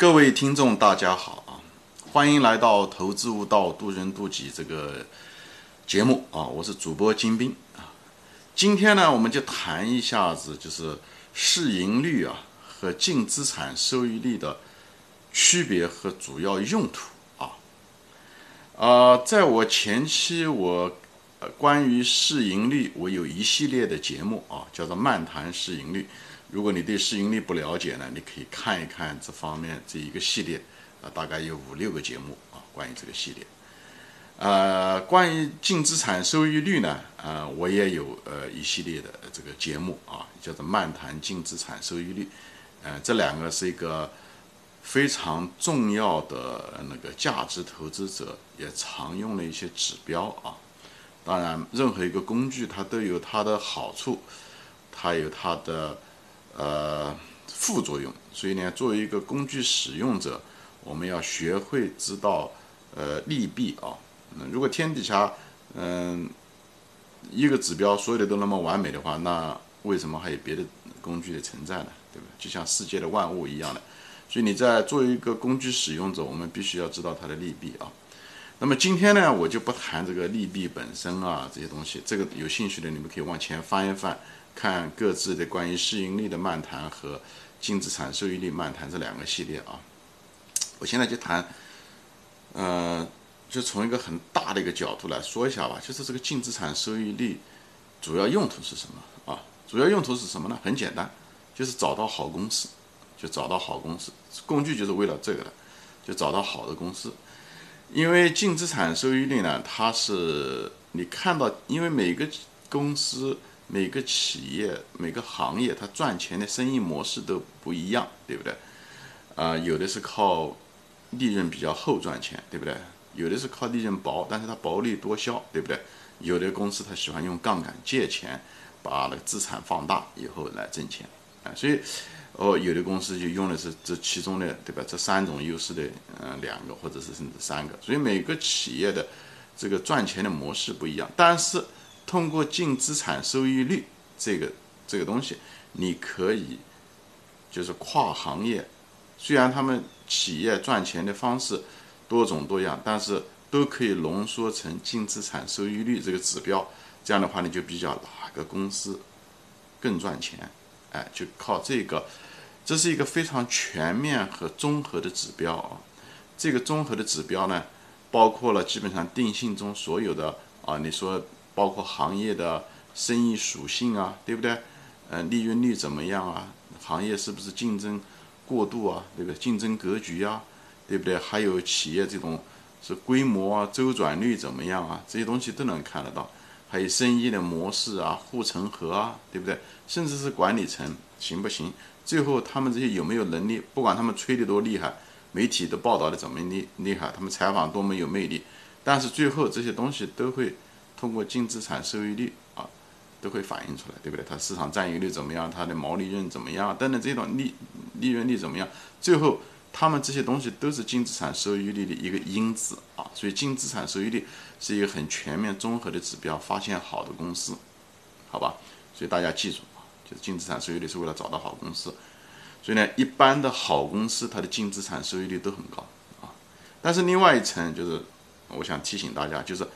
各位听众，大家好啊！欢迎来到《投资悟道，渡人渡己》这个节目啊！我是主播金兵啊。今天呢，我们就谈一下子，就是市盈率啊和净资产收益率的区别和主要用途啊。啊，在我前期我关于市盈率，我有一系列的节目啊，叫做《漫谈市盈率》。如果你对市盈率不了解呢，你可以看一看这方面这一个系列，啊，大概有五六个节目啊，关于这个系列。呃，关于净资产收益率呢，呃，我也有呃一系列的这个节目啊，叫做《漫谈净资产收益率》。呃，这两个是一个非常重要的那个价值投资者也常用的一些指标啊。当然，任何一个工具它都有它的好处，它有它的。呃，副作用，所以呢，作为一个工具使用者，我们要学会知道呃利弊啊。那如果天底下嗯一个指标所有的都那么完美的话，那为什么还有别的工具的存在呢？对吧？就像世界的万物一样的。所以你在作为一个工具使用者，我们必须要知道它的利弊啊。那么今天呢，我就不谈这个利弊本身啊这些东西，这个有兴趣的你们可以往前翻一翻。看各自的关于市盈率的漫谈和净资产收益率漫谈这两个系列啊，我现在就谈，呃，就从一个很大的一个角度来说一下吧，就是这个净资产收益率主要用途是什么啊？主要用途是什么呢？很简单，就是找到好公司，就找到好公司，工具就是为了这个的，就找到好的公司。因为净资产收益率呢，它是你看到，因为每个公司。每个企业、每个行业，它赚钱的生意模式都不一样，对不对？啊，有的是靠利润比较厚赚钱，对不对？有的是靠利润薄，但是它薄利多销，对不对？有的公司它喜欢用杠杆借钱，把那个资产放大以后来挣钱，啊，所以哦，有的公司就用的是这其中的，对吧？这三种优势的，嗯，两个或者是甚至三个，所以每个企业的这个赚钱的模式不一样，但是。通过净资产收益率这个这个东西，你可以就是跨行业，虽然他们企业赚钱的方式多种多样，但是都可以浓缩成净资产收益率这个指标。这样的话，你就比较哪个公司更赚钱，哎，就靠这个，这是一个非常全面和综合的指标啊。这个综合的指标呢，包括了基本上定性中所有的啊，你说。包括行业的生意属性啊，对不对？嗯，利润率怎么样啊？行业是不是竞争过度啊？对不对？竞争格局啊，对不对？还有企业这种是规模啊，周转率怎么样啊？这些东西都能看得到。还有生意的模式啊，护城河啊，对不对？甚至是管理层行不行？最后他们这些有没有能力？不管他们吹得多厉害，媒体都报道的怎么厉厉害，他们采访多么有魅力，但是最后这些东西都会。通过净资产收益率啊，都会反映出来，对不对？它市场占有率怎么样？它的毛利润怎么样？等等这种利利润率怎么样？最后，他们这些东西都是净资产收益率的一个因子啊。所以，净资产收益率是一个很全面综合的指标，发现好的公司，好吧？所以大家记住啊，就是净资产收益率是为了找到好公司。所以呢，一般的好公司它的净资产收益率都很高啊。但是另外一层就是，我想提醒大家，就是。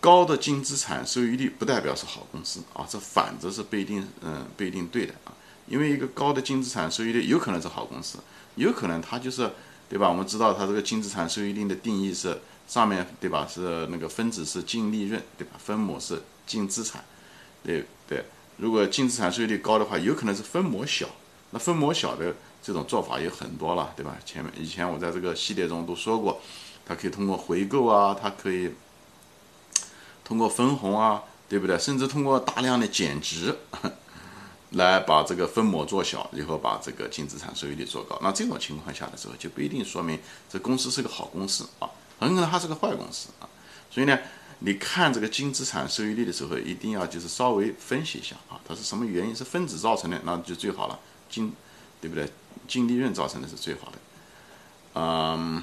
高的净资产收益率不代表是好公司啊，这反着是不一定，嗯，不一定对的啊。因为一个高的净资产收益率有可能是好公司，有可能它就是，对吧？我们知道它这个净资产收益率的定义是上面对吧？是那个分子是净利润对吧？分母是净资产，对对。如果净资产收益率高的话，有可能是分母小。那分母小的这种做法有很多了，对吧？前面以前我在这个系列中都说过，它可以通过回购啊，它可以。通过分红啊，对不对？甚至通过大量的减值，来把这个分母做小，以后把这个净资产收益率做高。那这种情况下的时候，就不一定说明这公司是个好公司啊，很可能它是个坏公司啊。所以呢，你看这个净资产收益率的时候，一定要就是稍微分析一下啊，它是什么原因？是分子造成的，那就最好了。净，对不对？净利润造成的是最好的。嗯，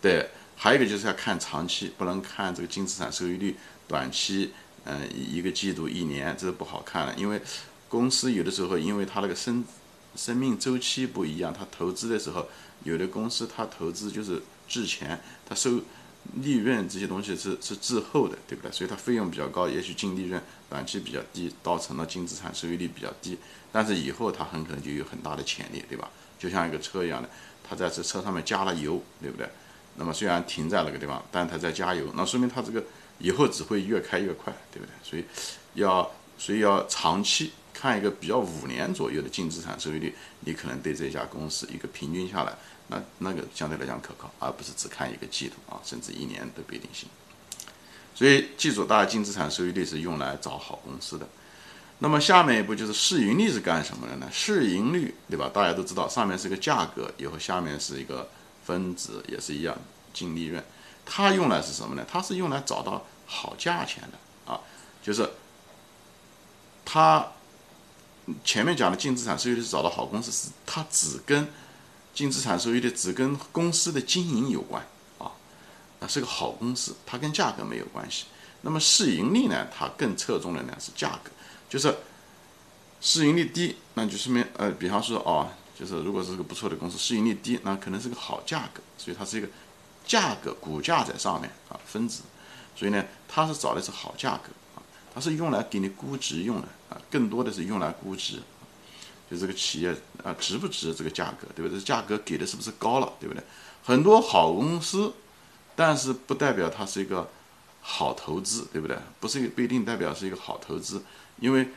对。还有一个就是要看长期，不能看这个净资产收益率，短期，嗯，一个季度、一年，这不好看的。因为公司有的时候，因为它那个生生命周期不一样，它投资的时候，有的公司它投资就是滞钱，它收利润这些东西是是滞后的，对不对？所以它费用比较高，也许净利润短期比较低，造成了净资产收益率比较低，但是以后它很可能就有很大的潜力，对吧？就像一个车一样的，它在这车上面加了油，对不对？那么虽然停在那个地方，但它在加油，那说明它这个以后只会越开越快，对不对？所以要所以要长期。看一个比较五年左右的净资产收益率，你可能对这家公司一个平均下来，那那个相对来讲可靠，而不是只看一个季度啊，甚至一年都不一定行。所以记住，大家净资产收益率是用来找好公司的。那么下面一步就是市盈率是干什么的呢？市盈率对吧？大家都知道，上面是个价格，以后下面是一个分子，也是一样净利润。它用来是什么呢？它是用来找到好价钱的啊，就是它。前面讲的净资产收益率是找到好公司，是它只跟净资产收益率只跟公司的经营有关啊，那是个好公司，它跟价格没有关系。那么市盈率呢，它更侧重的呢是价格，就是市盈率低，那就说明呃，比方说哦，就是如果是个不错的公司，市盈率低，那可能是个好价格，所以它是一个价格股价在上面啊分子，所以呢，它是找的是好价格啊。它是用来给你估值用的啊，更多的是用来估值，就这个企业啊值不值这个价格，对不对？价格给的是不是高了，对不对？很多好公司，但是不代表它是一个好投资，对不对？不是不一定代表是一个好投资，因为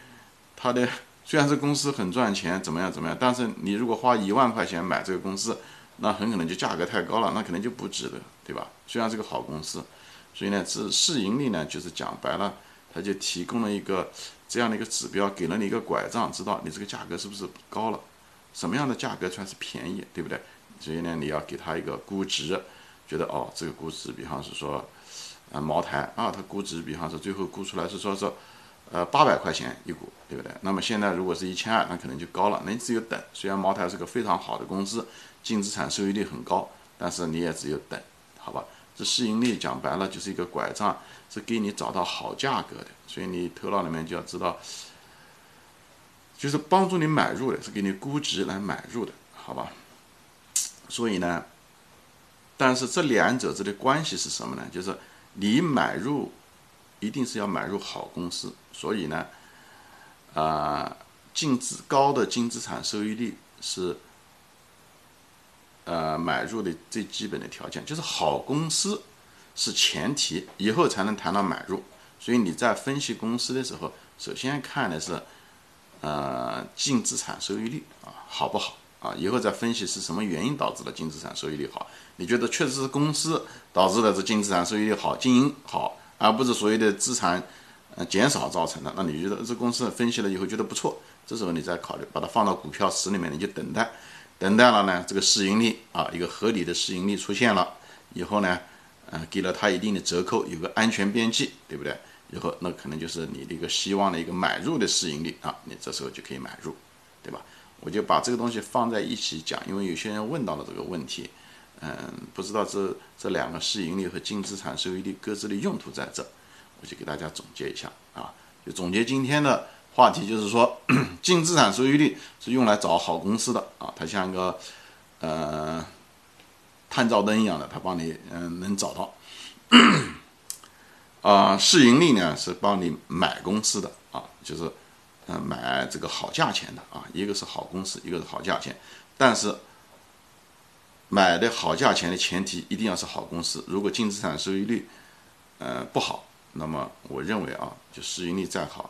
它的虽然这公司很赚钱，怎么样怎么样，但是你如果花一万块钱买这个公司，那很可能就价格太高了，那可能就不值得，对吧？虽然是个好公司，所以呢，这市盈率呢，就是讲白了。他就提供了一个这样的一个指标，给了你一个拐杖，知道你这个价格是不是高了，什么样的价格算是便宜，对不对？所以呢，你要给他一个估值，觉得哦，这个估值，比方是说，啊，茅台啊，它估值，比方说最后估出来是说是，呃，八百块钱一股，对不对？那么现在如果是一千二，那可能就高了，那你只有等。虽然茅台是个非常好的公司，净资产收益率很高，但是你也只有等，好吧？这市盈率讲白了就是一个拐杖。是给你找到好价格的，所以你头脑里面就要知道，就是帮助你买入的，是给你估值来买入的，好吧？所以呢，但是这两者之的关系是什么呢？就是你买入一定是要买入好公司，所以呢，啊，净资高的净资产收益率是呃买入的最基本的条件，就是好公司。是前提，以后才能谈到买入。所以你在分析公司的时候，首先看的是，呃，净资产收益率啊，好不好啊？以后再分析是什么原因导致的净资产收益率好。你觉得确实是公司导致的这净资产收益率好，经营好，而不是所谓的资产呃减少造成的。那你觉得这公司分析了以后觉得不错，这时候你再考虑把它放到股票池里面，你就等待，等待了呢，这个市盈率啊，一个合理的市盈率出现了以后呢？嗯，给了他一定的折扣，有个安全边际，对不对？以后那可能就是你的一个希望的一个买入的市盈率啊，你这时候就可以买入，对吧？我就把这个东西放在一起讲，因为有些人问到了这个问题，嗯，不知道这这两个市盈率和净资产收益率各自的用途在这，我就给大家总结一下啊，就总结今天的话题，就是说净资产收益率是用来找好公司的啊，它像一个呃。探照灯一样的，它帮你嗯能找到，啊，市盈率呢是帮你买公司的啊，就是嗯买这个好价钱的啊，一个是好公司，一个是好价钱，但是买的好价钱的前提一定要是好公司，如果净资产收益率呃不好，那么我认为啊，就市盈率再好，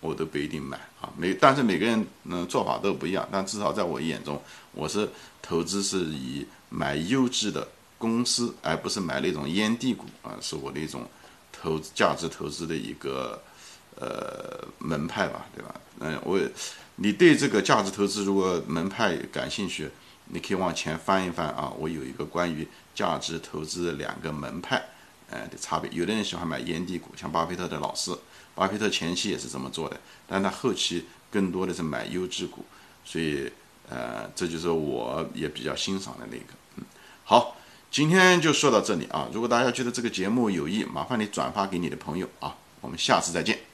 我都不一定买啊，每但是每个人嗯做法都不一样，但至少在我眼中，我是投资是以。买优质的公司，而不是买那种烟蒂股啊，是我的一种投价值投资的一个呃门派吧，对吧？嗯，我你对这个价值投资如果门派感兴趣，你可以往前翻一翻啊，我有一个关于价值投资两个门派，呃的差别。有的人喜欢买烟蒂股，像巴菲特的老师，巴菲特前期也是这么做的，但他后期更多的是买优质股，所以呃，这就是我也比较欣赏的那个。嗯好，今天就说到这里啊！如果大家觉得这个节目有益，麻烦你转发给你的朋友啊！我们下次再见。